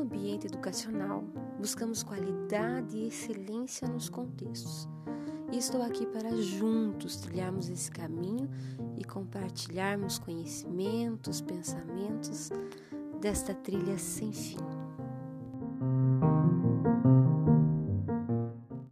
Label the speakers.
Speaker 1: ambiente educacional, buscamos qualidade e excelência nos contextos. E estou aqui para juntos trilharmos esse caminho e compartilharmos conhecimentos, pensamentos desta trilha sem fim.